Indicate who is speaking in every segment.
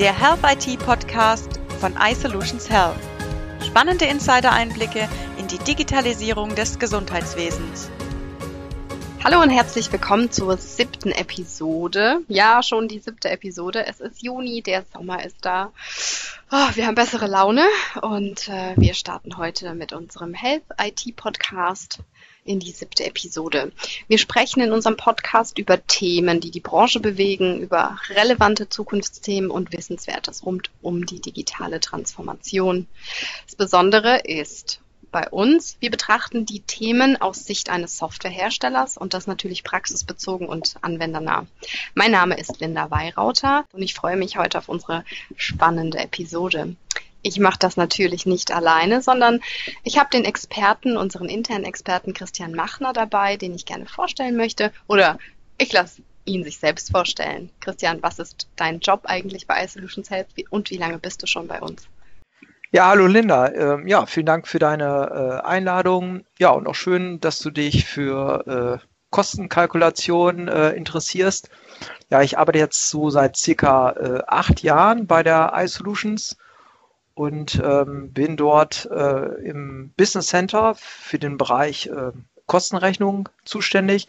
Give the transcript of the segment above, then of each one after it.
Speaker 1: der Health IT Podcast von iSolutions Health. Spannende Insider-Einblicke in die Digitalisierung des Gesundheitswesens.
Speaker 2: Hallo und herzlich willkommen zur siebten Episode. Ja, schon die siebte Episode. Es ist Juni, der Sommer ist da. Oh, wir haben bessere Laune und äh, wir starten heute mit unserem Health IT Podcast in die siebte Episode. Wir sprechen in unserem Podcast über Themen, die die Branche bewegen, über relevante Zukunftsthemen und Wissenswertes rund um die digitale Transformation. Das Besondere ist bei uns, wir betrachten die Themen aus Sicht eines Softwareherstellers und das natürlich praxisbezogen und anwendernah. Mein Name ist Linda Weirauter und ich freue mich heute auf unsere spannende Episode. Ich mache das natürlich nicht alleine, sondern ich habe den Experten, unseren internen Experten Christian Machner dabei, den ich gerne vorstellen möchte. Oder ich lasse ihn sich selbst vorstellen. Christian, was ist dein Job eigentlich bei iSolutions Health und wie lange bist du schon bei uns?
Speaker 3: Ja, hallo Linda. Ähm, ja, vielen Dank für deine äh, Einladung. Ja, und auch schön, dass du dich für äh, Kostenkalkulation äh, interessierst. Ja, ich arbeite jetzt so seit circa acht Jahren bei der iSolutions und ähm, bin dort äh, im Business Center für den Bereich äh, Kostenrechnung zuständig.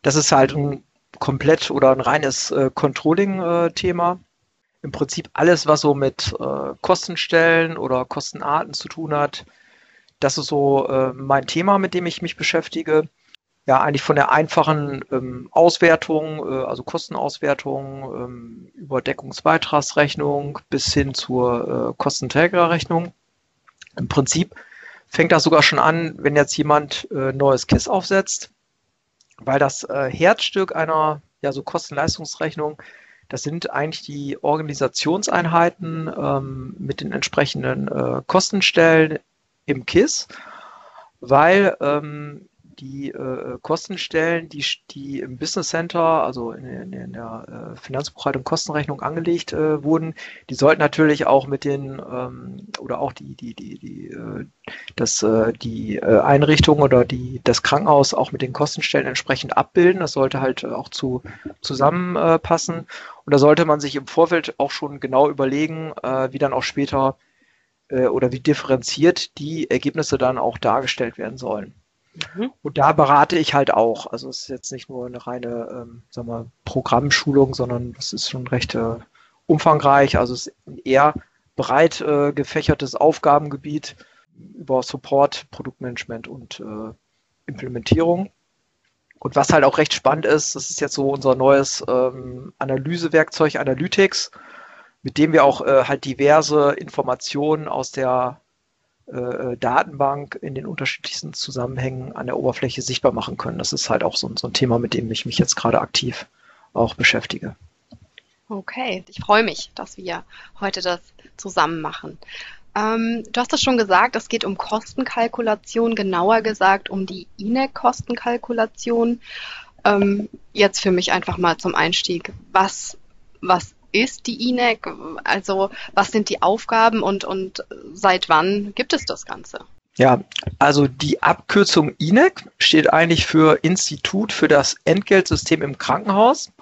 Speaker 3: Das ist halt ein komplett oder ein reines äh, Controlling-Thema. Im Prinzip alles, was so mit äh, Kostenstellen oder Kostenarten zu tun hat, das ist so äh, mein Thema, mit dem ich mich beschäftige ja eigentlich von der einfachen ähm, Auswertung, äh, also Kostenauswertung, ähm, Überdeckungsbeitragsrechnung bis hin zur äh, Kostenträgerrechnung. Im Prinzip fängt das sogar schon an, wenn jetzt jemand äh, neues KISS aufsetzt, weil das äh, Herzstück einer ja so Kosten-Leistungsrechnung, das sind eigentlich die Organisationseinheiten ähm, mit den entsprechenden äh, Kostenstellen im KISS, weil ähm, die äh, Kostenstellen, die, die im Business Center, also in, in, in der äh, Finanzbuchhaltung Kostenrechnung angelegt äh, wurden, die sollten natürlich auch mit den ähm, oder auch die die die die äh, das äh, die äh, Einrichtung oder die das Krankenhaus auch mit den Kostenstellen entsprechend abbilden. Das sollte halt auch zu zusammenpassen und da sollte man sich im Vorfeld auch schon genau überlegen, äh, wie dann auch später äh, oder wie differenziert die Ergebnisse dann auch dargestellt werden sollen. Mhm. Und da berate ich halt auch. Also es ist jetzt nicht nur eine reine, ähm, sagen wir, Programmschulung, sondern es ist schon recht äh, umfangreich. Also es ist ein eher breit äh, gefächertes Aufgabengebiet über Support, Produktmanagement und äh, Implementierung. Und was halt auch recht spannend ist, das ist jetzt so unser neues ähm, Analysewerkzeug Analytics, mit dem wir auch äh, halt diverse Informationen aus der äh, Datenbank in den unterschiedlichsten Zusammenhängen an der Oberfläche sichtbar machen können. Das ist halt auch so, so ein Thema, mit dem ich mich jetzt gerade aktiv auch beschäftige.
Speaker 2: Okay, ich freue mich, dass wir heute das zusammen machen. Ähm, du hast es schon gesagt, es geht um Kostenkalkulation, genauer gesagt um die INEC-Kostenkalkulation. Ähm, jetzt für mich einfach mal zum Einstieg. Was, was ist die INEC? Also was sind die Aufgaben und, und seit wann gibt es das Ganze?
Speaker 3: Ja, also die Abkürzung INEC steht eigentlich für Institut für das Entgeltsystem im Krankenhaus.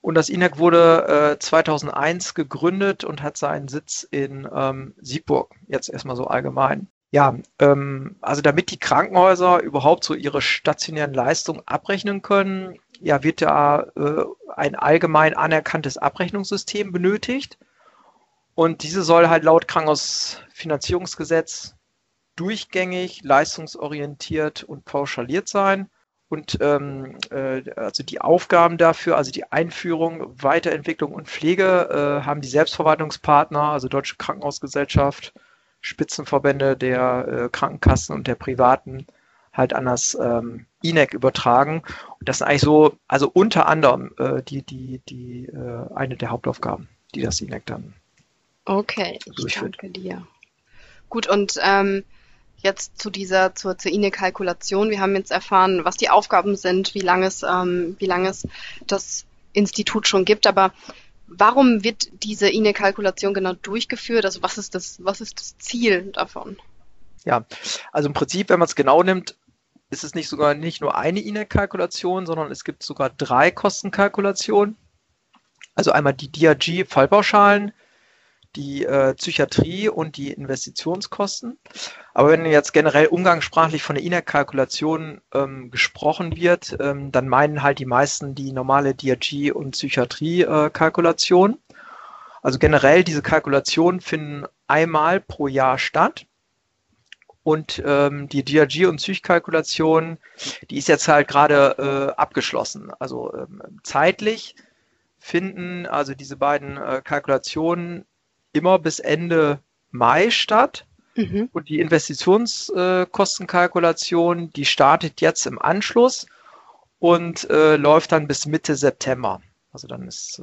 Speaker 3: Und das INEC wurde äh, 2001 gegründet und hat seinen Sitz in ähm, Siegburg, jetzt erstmal so allgemein. Ja, ähm, also damit die Krankenhäuser überhaupt so ihre stationären Leistungen abrechnen können, ja, wird da äh, ein allgemein anerkanntes Abrechnungssystem benötigt. Und diese soll halt laut Krankenhausfinanzierungsgesetz durchgängig, leistungsorientiert und pauschaliert sein. Und ähm, äh, also die Aufgaben dafür, also die Einführung, Weiterentwicklung und Pflege, äh, haben die Selbstverwaltungspartner, also Deutsche Krankenhausgesellschaft, Spitzenverbände der äh, Krankenkassen und der privaten halt an das ähm, INEC übertragen. Und das sind eigentlich so, also unter anderem äh, die, die, die äh, eine der Hauptaufgaben, die das INEC dann
Speaker 2: Okay, ich danke dir. Gut, und ähm, jetzt zu dieser, zur, zur INEC-Kalkulation. Wir haben jetzt erfahren, was die Aufgaben sind, wie lange es, ähm, wie lange es das Institut schon gibt, aber warum wird diese INEC-Kalkulation genau durchgeführt? Also was ist das, was ist das Ziel davon?
Speaker 3: Ja, also im Prinzip, wenn man es genau nimmt, ist es nicht sogar nicht nur eine INEC-Kalkulation, sondern es gibt sogar drei Kostenkalkulationen. Also einmal die DRG-Fallpauschalen, die äh, Psychiatrie und die Investitionskosten. Aber wenn jetzt generell umgangssprachlich von der INEC-Kalkulation ähm, gesprochen wird, ähm, dann meinen halt die meisten die normale DRG- und Psychiatrie-Kalkulation. Äh, also generell diese Kalkulationen finden einmal pro Jahr statt. Und ähm, die DRG- und Psych-Kalkulation, die ist jetzt halt gerade äh, abgeschlossen. Also ähm, zeitlich finden also diese beiden äh, Kalkulationen immer bis Ende Mai statt. Mhm. Und die Investitionskostenkalkulation, äh, die startet jetzt im Anschluss und äh, läuft dann bis Mitte September. Also dann ist äh,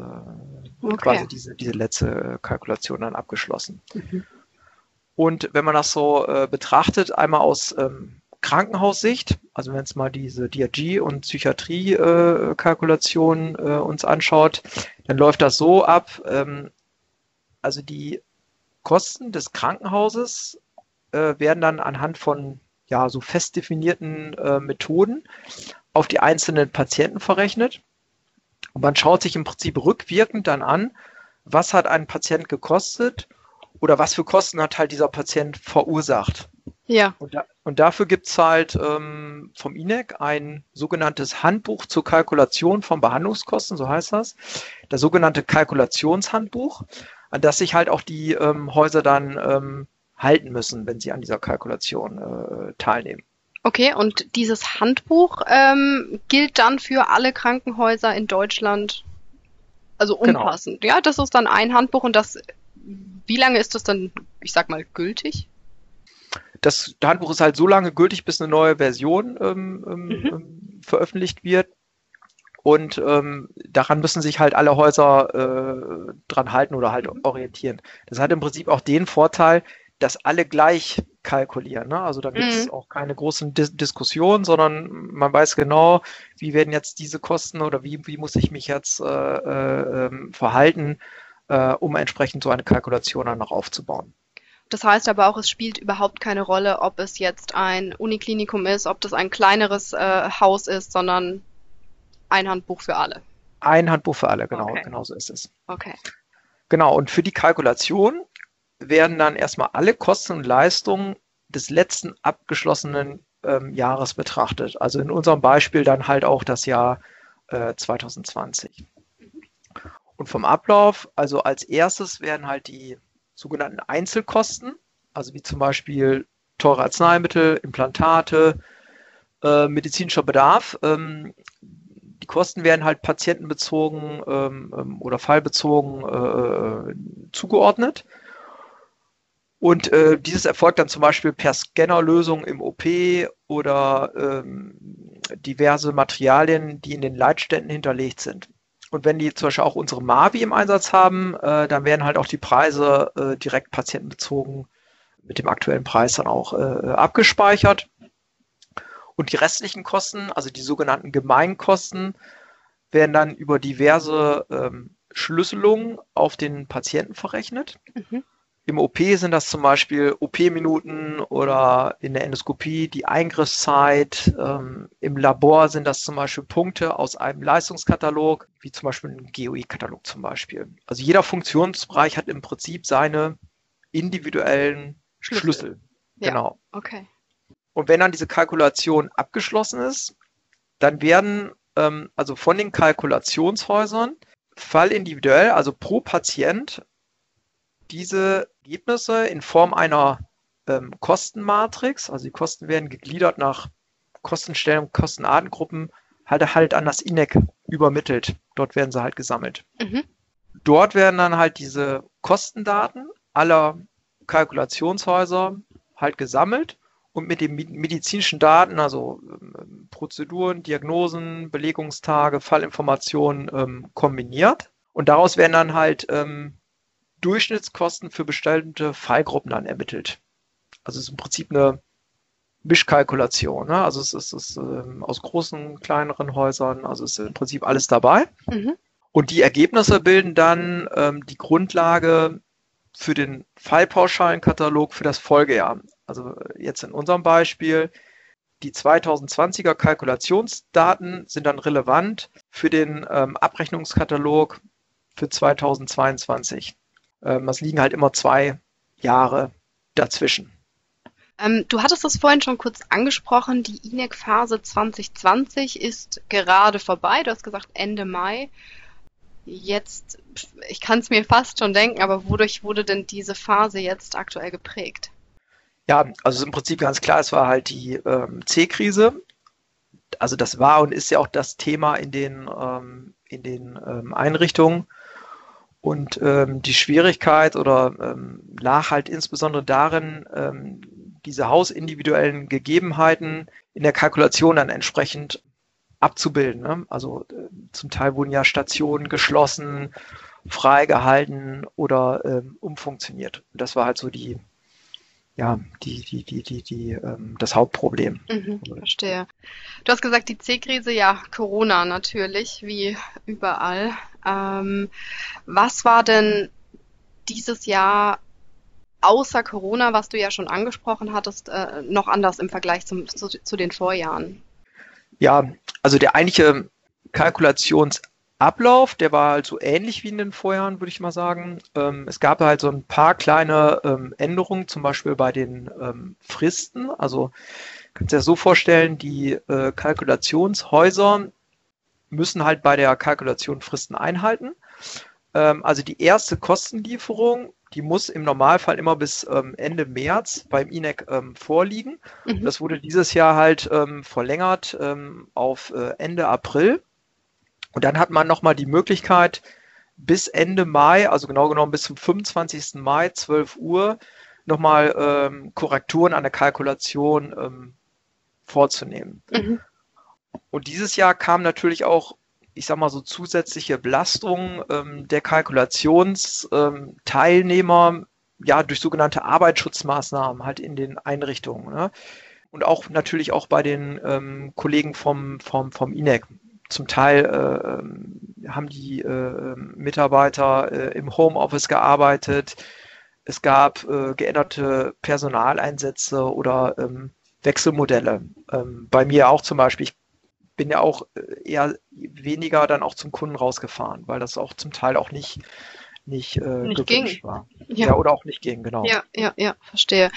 Speaker 3: okay. quasi diese, diese letzte Kalkulation dann abgeschlossen. Mhm. Und wenn man das so äh, betrachtet, einmal aus ähm, Krankenhaussicht, also wenn es mal diese DRG- und Psychiatrie-Kalkulation äh, äh, uns anschaut, dann läuft das so ab, ähm, also die Kosten des Krankenhauses äh, werden dann anhand von ja, so fest definierten äh, Methoden auf die einzelnen Patienten verrechnet. Und man schaut sich im Prinzip rückwirkend dann an, was hat ein Patient gekostet oder was für Kosten hat halt dieser Patient verursacht.
Speaker 2: Ja.
Speaker 3: Und, da, und dafür gibt's halt ähm, vom INEC ein sogenanntes Handbuch zur Kalkulation von Behandlungskosten, so heißt das. Das sogenannte Kalkulationshandbuch, an das sich halt auch die ähm, Häuser dann ähm, halten müssen, wenn sie an dieser Kalkulation äh, teilnehmen.
Speaker 2: Okay, und dieses Handbuch ähm, gilt dann für alle Krankenhäuser in Deutschland, also genau. umfassend. Genau. Ja, das ist dann ein Handbuch und das wie lange ist das dann, ich sag mal, gültig?
Speaker 3: Das Handbuch ist halt so lange gültig, bis eine neue Version ähm, ähm, mhm. Ähm, veröffentlicht wird. Und ähm, daran müssen sich halt alle Häuser äh, dran halten oder halt mhm. orientieren. Das hat im Prinzip auch den Vorteil, dass alle gleich kalkulieren. Ne? Also da gibt es mhm. auch keine großen Dis Diskussionen, sondern man weiß genau, wie werden jetzt diese Kosten oder wie, wie muss ich mich jetzt äh, äh, ähm, verhalten, äh, um entsprechend so eine Kalkulation dann noch aufzubauen.
Speaker 2: Das heißt aber auch, es spielt überhaupt keine Rolle, ob es jetzt ein Uniklinikum ist, ob das ein kleineres äh, Haus ist, sondern ein Handbuch für alle.
Speaker 3: Ein Handbuch für alle, genau, okay. genau so ist es.
Speaker 2: Okay.
Speaker 3: Genau, und für die Kalkulation werden dann erstmal alle Kosten und Leistungen des letzten abgeschlossenen ähm, Jahres betrachtet. Also in unserem Beispiel dann halt auch das Jahr äh, 2020. Und vom Ablauf, also als erstes werden halt die sogenannten Einzelkosten, also wie zum Beispiel teure Arzneimittel, Implantate, äh, medizinischer Bedarf. Ähm, die Kosten werden halt patientenbezogen ähm, ähm oder fallbezogen äh, zugeordnet. Und äh, dieses erfolgt dann zum Beispiel per Scannerlösung im OP oder ähm, diverse Materialien, die in den Leitständen hinterlegt sind. Und wenn die zum Beispiel auch unsere Mavi im Einsatz haben, äh, dann werden halt auch die Preise äh, direkt patientenbezogen mit dem aktuellen Preis dann auch äh, abgespeichert. Und die restlichen Kosten, also die sogenannten Gemeinkosten, werden dann über diverse ähm, Schlüsselungen auf den Patienten verrechnet. Mhm. Im OP sind das zum Beispiel OP-Minuten oder in der Endoskopie die Eingriffszeit. Ähm, Im Labor sind das zum Beispiel Punkte aus einem Leistungskatalog, wie zum Beispiel ein GOE-Katalog zum Beispiel. Also jeder Funktionsbereich hat im Prinzip seine individuellen Schlüssel. Schlüssel.
Speaker 2: Ja, genau. Okay.
Speaker 3: Und wenn dann diese Kalkulation abgeschlossen ist, dann werden ähm, also von den Kalkulationshäusern fallindividuell, also pro Patient, diese Ergebnisse in Form einer ähm, Kostenmatrix, also die Kosten werden gegliedert nach Kostenstellen, Kostenartengruppen, halt, halt an das INEC übermittelt. Dort werden sie halt gesammelt. Mhm. Dort werden dann halt diese Kostendaten aller Kalkulationshäuser halt gesammelt und mit den medizinischen Daten, also ähm, Prozeduren, Diagnosen, Belegungstage, Fallinformationen ähm, kombiniert. Und daraus werden dann halt ähm, Durchschnittskosten für bestimmte Fallgruppen dann ermittelt. Also es ist im Prinzip eine Mischkalkulation. Ne? Also es ist, es ist ähm, aus großen, kleineren Häusern, also es ist im Prinzip alles dabei. Mhm. Und die Ergebnisse bilden dann ähm, die Grundlage für den Fallpauschalenkatalog für das Folgejahr. Also jetzt in unserem Beispiel, die 2020er Kalkulationsdaten sind dann relevant für den ähm, Abrechnungskatalog für 2022. Ähm, es liegen halt immer zwei Jahre dazwischen.
Speaker 2: Ähm, du hattest das vorhin schon kurz angesprochen. Die INEC-Phase 2020 ist gerade vorbei. Du hast gesagt Ende Mai. Jetzt, ich kann es mir fast schon denken, aber wodurch wurde denn diese Phase jetzt aktuell geprägt?
Speaker 3: Ja, also im Prinzip ganz klar, es war halt die ähm, C-Krise. Also das war und ist ja auch das Thema in den, ähm, in den ähm, Einrichtungen. Und ähm, die Schwierigkeit oder ähm, lag insbesondere darin, ähm, diese hausindividuellen Gegebenheiten in der Kalkulation dann entsprechend abzubilden. Ne? Also äh, zum Teil wurden ja Stationen geschlossen, freigehalten oder ähm, umfunktioniert. Das war halt so die, ja, die, die, die, die, die, ähm, das Hauptproblem.
Speaker 2: Mhm, verstehe. Du hast gesagt, die C-Krise, ja, Corona natürlich, wie überall. Ähm, was war denn dieses Jahr außer Corona, was du ja schon angesprochen hattest, äh, noch anders im Vergleich zum, zu, zu den Vorjahren?
Speaker 3: Ja, also der eigentliche Kalkulationsablauf, der war halt so ähnlich wie in den Vorjahren, würde ich mal sagen. Ähm, es gab halt so ein paar kleine ähm, Änderungen, zum Beispiel bei den ähm, Fristen. Also kannst du dir so vorstellen, die äh, Kalkulationshäuser müssen halt bei der Kalkulation Fristen einhalten. Ähm, also die erste Kostenlieferung, die muss im Normalfall immer bis ähm, Ende März beim INEC ähm, vorliegen. Mhm. Das wurde dieses Jahr halt verlängert auf äh, Ende April. Und dann hat man nochmal die Möglichkeit, bis Ende Mai, also genau genommen bis zum 25. Mai, 12 Uhr, nochmal ähm, Korrekturen an der Kalkulation ähm, vorzunehmen. Mhm. Und dieses Jahr kam natürlich auch, ich sag mal so zusätzliche Belastungen ähm, der Kalkulationsteilnehmer, ähm, ja, durch sogenannte Arbeitsschutzmaßnahmen halt in den Einrichtungen. Ne? Und auch natürlich auch bei den ähm, Kollegen vom, vom, vom INEC. Zum Teil äh, ähm, haben die äh, Mitarbeiter äh, im Homeoffice gearbeitet. Es gab äh, geänderte Personaleinsätze oder ähm, Wechselmodelle. Ähm, bei mir auch zum Beispiel. Ich bin ja auch äh, eher weniger dann auch zum Kunden rausgefahren, weil das auch zum Teil auch nicht nicht, äh, nicht ging. war. Ja. ja. oder auch nicht ging, genau.
Speaker 2: Ja, ja, ja, verstehe.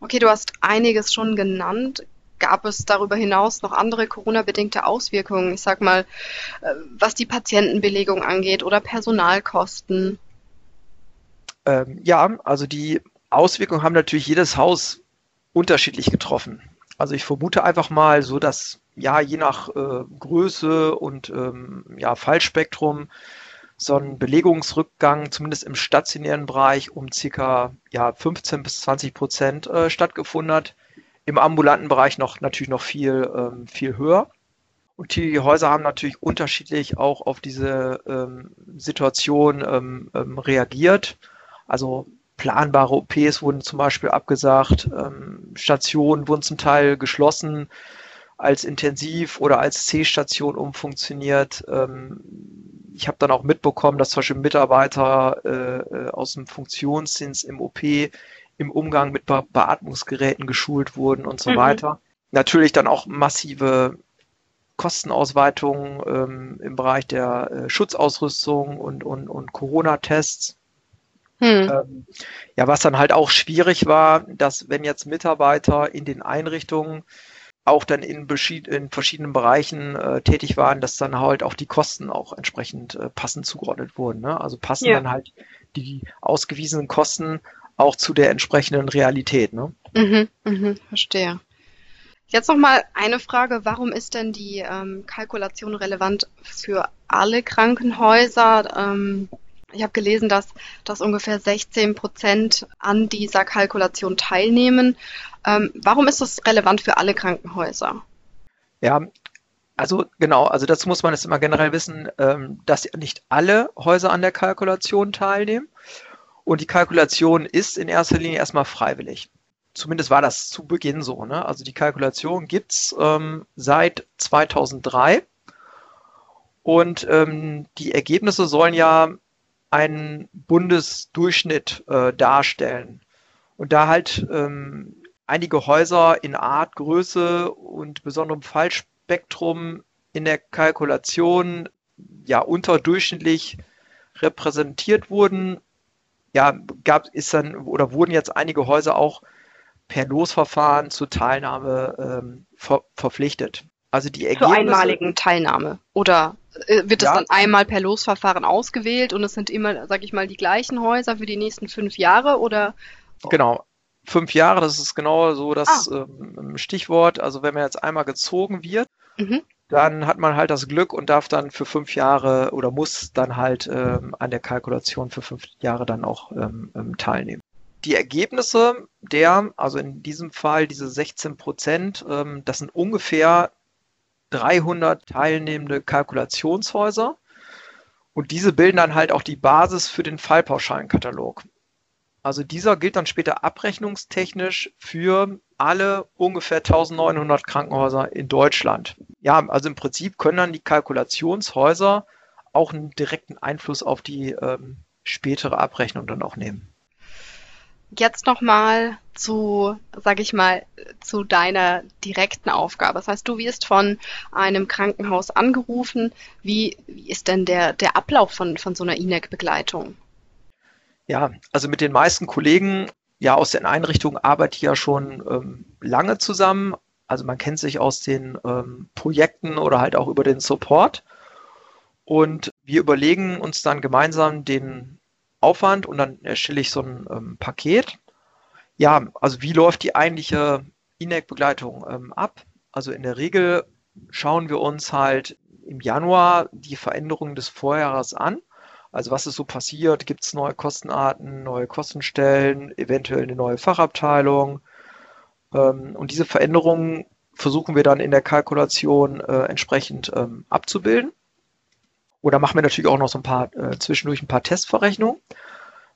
Speaker 2: Okay, du hast einiges schon genannt. Gab es darüber hinaus noch andere Corona-bedingte Auswirkungen? Ich sag mal, äh, was die Patientenbelegung angeht oder Personalkosten?
Speaker 3: Ähm, ja, also die Auswirkungen haben natürlich jedes Haus unterschiedlich getroffen. Also ich vermute einfach mal so, dass ja je nach äh, Größe und ähm, ja, Fallspektrum so ein Belegungsrückgang zumindest im stationären Bereich um circa ja, 15 bis 20 Prozent äh, stattgefunden hat. Im ambulanten Bereich noch natürlich noch viel, ähm, viel höher. Und die Häuser haben natürlich unterschiedlich auch auf diese ähm, Situation ähm, ähm reagiert. Also planbare OPs wurden zum Beispiel abgesagt, ähm, Stationen wurden zum Teil geschlossen, als Intensiv- oder als C-Station umfunktioniert. Ähm, ich habe dann auch mitbekommen, dass zum Beispiel Mitarbeiter äh, äh aus dem Funktionsdienst im OP im Umgang mit Be Beatmungsgeräten geschult wurden und so mhm. weiter. Natürlich dann auch massive Kostenausweitungen ähm, im Bereich der äh, Schutzausrüstung und, und, und Corona-Tests. Hm. Ähm, ja, was dann halt auch schwierig war, dass wenn jetzt Mitarbeiter in den Einrichtungen auch dann in, in verschiedenen Bereichen äh, tätig waren, dass dann halt auch die Kosten auch entsprechend äh, passend zugeordnet wurden. Ne? Also passen ja. dann halt die ausgewiesenen Kosten auch zu der entsprechenden Realität. Ne?
Speaker 2: Mhm, mhm, verstehe. Jetzt nochmal eine Frage, warum ist denn die ähm, Kalkulation relevant für alle Krankenhäuser? Ähm, ich habe gelesen, dass, dass ungefähr 16 Prozent an dieser Kalkulation teilnehmen. Ähm, warum ist das relevant für alle Krankenhäuser?
Speaker 3: Ja, also genau, also dazu muss man es immer generell wissen, ähm, dass nicht alle Häuser an der Kalkulation teilnehmen. Und die Kalkulation ist in erster Linie erstmal freiwillig. Zumindest war das zu Beginn so. Ne? Also die Kalkulation gibt's ähm, seit 2003. Und ähm, die Ergebnisse sollen ja einen Bundesdurchschnitt äh, darstellen. Und da halt ähm, einige Häuser in Art, Größe und besonderem Fallspektrum in der Kalkulation ja unterdurchschnittlich repräsentiert wurden, ja, gab, ist dann oder wurden jetzt einige Häuser auch per Losverfahren zur Teilnahme ähm, ver verpflichtet.
Speaker 2: Also die Ergebnisse. Zur einmaligen Teilnahme. Oder äh, wird es ja. dann einmal per Losverfahren ausgewählt und es sind immer, sag ich mal, die gleichen Häuser für die nächsten fünf Jahre oder?
Speaker 3: Genau. Fünf Jahre, das ist genau so das ah. ähm, Stichwort. Also wenn man jetzt einmal gezogen wird, mhm. dann hat man halt das Glück und darf dann für fünf Jahre oder muss dann halt ähm, an der Kalkulation für fünf Jahre dann auch ähm, ähm teilnehmen. Die Ergebnisse der, also in diesem Fall diese 16 Prozent, ähm, das sind ungefähr 300 teilnehmende Kalkulationshäuser. Und diese bilden dann halt auch die Basis für den Fallpauschalenkatalog. Also dieser gilt dann später abrechnungstechnisch für alle ungefähr 1900 Krankenhäuser in Deutschland. Ja, also im Prinzip können dann die Kalkulationshäuser auch einen direkten Einfluss auf die ähm, spätere Abrechnung dann auch nehmen.
Speaker 2: Jetzt nochmal zu, sag ich mal, zu deiner direkten Aufgabe. Das heißt, du wirst von einem Krankenhaus angerufen. Wie, wie ist denn der, der Ablauf von, von so einer INEC-Begleitung?
Speaker 3: Ja, also mit den meisten Kollegen ja aus den Einrichtungen arbeite ich ja schon ähm, lange zusammen. Also man kennt sich aus den ähm, Projekten oder halt auch über den Support. Und wir überlegen uns dann gemeinsam den Aufwand und dann erstelle ich so ein ähm, Paket. Ja, also wie läuft die eigentliche INEC-Begleitung ähm, ab? Also in der Regel schauen wir uns halt im Januar die Veränderungen des Vorjahres an. Also was ist so passiert? Gibt es neue Kostenarten, neue Kostenstellen, eventuell eine neue Fachabteilung? Ähm, und diese Veränderungen versuchen wir dann in der Kalkulation äh, entsprechend ähm, abzubilden. Oder machen wir natürlich auch noch so ein paar, äh, zwischendurch ein paar Testverrechnungen.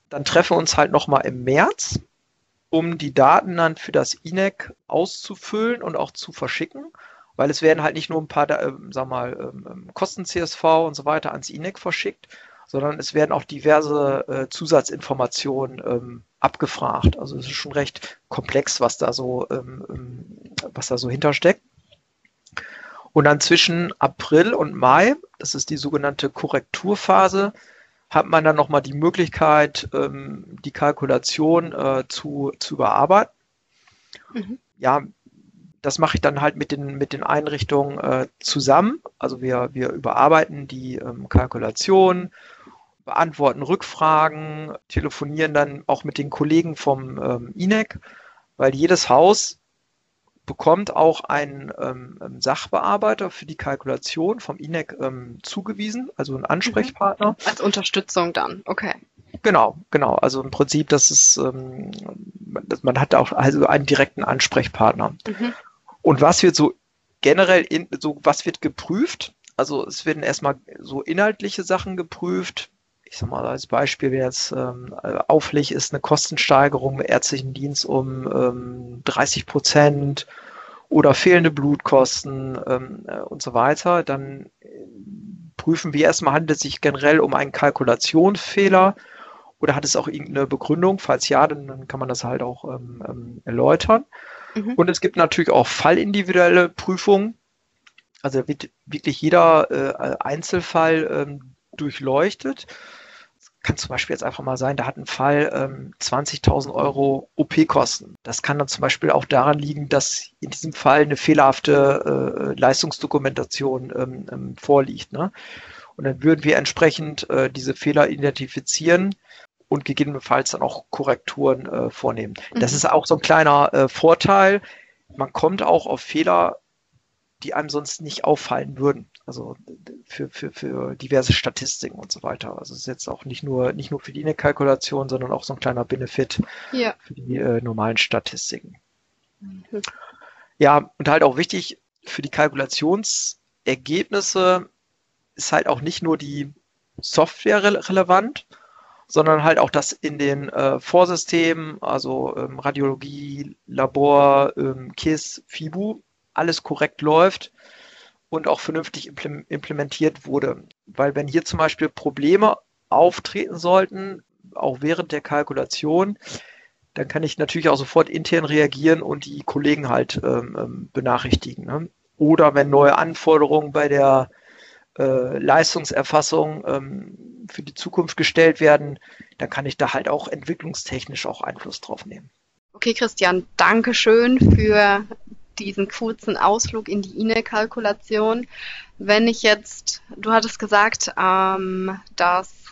Speaker 3: Dann treffen wir uns halt nochmal im März, um die Daten dann für das INEC auszufüllen und auch zu verschicken. Weil es werden halt nicht nur ein paar, äh, sag mal, ähm, ähm Kosten-CSV und so weiter ans INEC verschickt, sondern es werden auch diverse äh, Zusatzinformationen ähm, abgefragt. Also es ist schon recht komplex, was da so, ähm, ähm was da so hintersteckt. Und dann zwischen April und Mai, das ist die sogenannte Korrekturphase, hat man dann nochmal die Möglichkeit, ähm, die Kalkulation äh, zu, zu überarbeiten. Mhm. Ja, das mache ich dann halt mit den, mit den Einrichtungen äh, zusammen. Also wir, wir überarbeiten die ähm, Kalkulation, beantworten Rückfragen, telefonieren dann auch mit den Kollegen vom ähm, INEC, weil jedes Haus bekommt auch ein ähm, ähm, Sachbearbeiter für die Kalkulation vom INEC ähm, zugewiesen, also ein Ansprechpartner. Mhm.
Speaker 2: Als Unterstützung dann, okay.
Speaker 3: Genau, genau. Also im Prinzip, das ist, ähm, man hat auch also einen direkten Ansprechpartner. Mhm. Und was wird so generell, in, so was wird geprüft? Also es werden erstmal so inhaltliche Sachen geprüft, ich sag mal als Beispiel, wer jetzt ähm, auffällig ist, eine Kostensteigerung im ärztlichen Dienst um ähm, 30 Prozent oder fehlende Blutkosten ähm, äh, und so weiter, dann äh, prüfen wir erstmal, handelt es sich generell um einen Kalkulationsfehler oder hat es auch irgendeine Begründung? Falls ja, dann, dann kann man das halt auch ähm, ähm, erläutern. Mhm. Und es gibt natürlich auch fallindividuelle Prüfungen. Also wird wirklich jeder äh, Einzelfall ähm, durchleuchtet kann zum Beispiel jetzt einfach mal sein, da hat ein Fall ähm, 20.000 Euro OP-Kosten. Das kann dann zum Beispiel auch daran liegen, dass in diesem Fall eine fehlerhafte äh, Leistungsdokumentation ähm, ähm, vorliegt. Ne? Und dann würden wir entsprechend äh, diese Fehler identifizieren und gegebenenfalls dann auch Korrekturen äh, vornehmen. Mhm. Das ist auch so ein kleiner äh, Vorteil. Man kommt auch auf Fehler, die einem sonst nicht auffallen würden. Also für, für, für diverse Statistiken und so weiter. Also es ist jetzt auch nicht nur, nicht nur für die Kalkulation, sondern auch so ein kleiner Benefit ja. für die äh, normalen Statistiken. Mhm. Ja, und halt auch wichtig für die Kalkulationsergebnisse ist halt auch nicht nur die Software re relevant, sondern halt auch das in den äh, Vorsystemen, also ähm, Radiologie, Labor, ähm, KISS, FIBU, alles korrekt läuft und auch vernünftig implementiert wurde. Weil wenn hier zum Beispiel Probleme auftreten sollten, auch während der Kalkulation, dann kann ich natürlich auch sofort intern reagieren und die Kollegen halt ähm, ähm benachrichtigen. Ne? Oder wenn neue Anforderungen bei der äh, Leistungserfassung ähm, für die Zukunft gestellt werden, dann kann ich da halt auch entwicklungstechnisch auch Einfluss drauf nehmen.
Speaker 2: Okay, Christian, danke schön für diesen kurzen Ausflug in die INE-Kalkulation. Wenn ich jetzt, du hattest gesagt, ähm, dass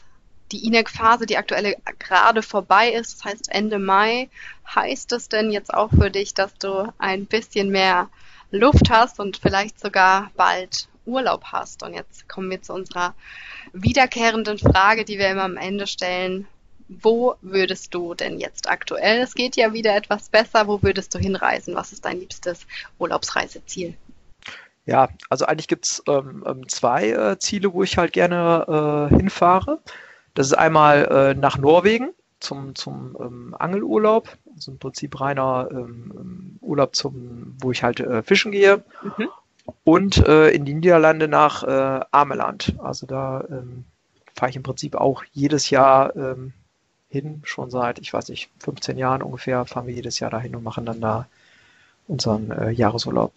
Speaker 2: die INEC-Phase, die aktuelle, gerade vorbei ist, das heißt Ende Mai. Heißt es denn jetzt auch für dich, dass du ein bisschen mehr Luft hast und vielleicht sogar bald Urlaub hast? Und jetzt kommen wir zu unserer wiederkehrenden Frage, die wir immer am Ende stellen. Wo würdest du denn jetzt aktuell, es geht ja wieder etwas besser, wo würdest du hinreisen? Was ist dein liebstes Urlaubsreiseziel?
Speaker 3: Ja, also eigentlich gibt's ähm, ähm, zwei äh, Ziele, wo ich halt gerne äh, hinfahre. Das ist einmal äh, nach Norwegen zum, zum ähm, Angelurlaub, also im Prinzip reiner ähm, ähm, Urlaub, zum, wo ich halt äh, fischen gehe. Mhm. Und äh, in die Niederlande nach äh, Ameland. Also da ähm, fahre ich im Prinzip auch jedes Jahr ähm, hin, schon seit, ich weiß nicht, 15 Jahren ungefähr, fahren wir jedes Jahr dahin und machen dann da unseren äh, Jahresurlaub.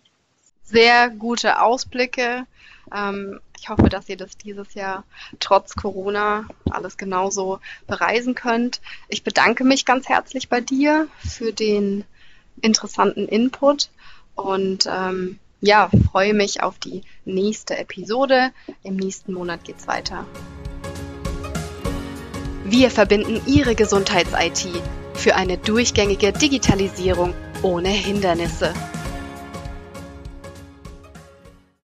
Speaker 2: Sehr gute Ausblicke. Ähm, ich hoffe, dass ihr das dieses Jahr trotz Corona alles genauso bereisen könnt. Ich bedanke mich ganz herzlich bei dir für den interessanten Input und ähm, ja, freue mich auf die nächste Episode. Im nächsten Monat geht's weiter.
Speaker 1: Wir verbinden Ihre Gesundheits-IT für eine durchgängige Digitalisierung ohne Hindernisse.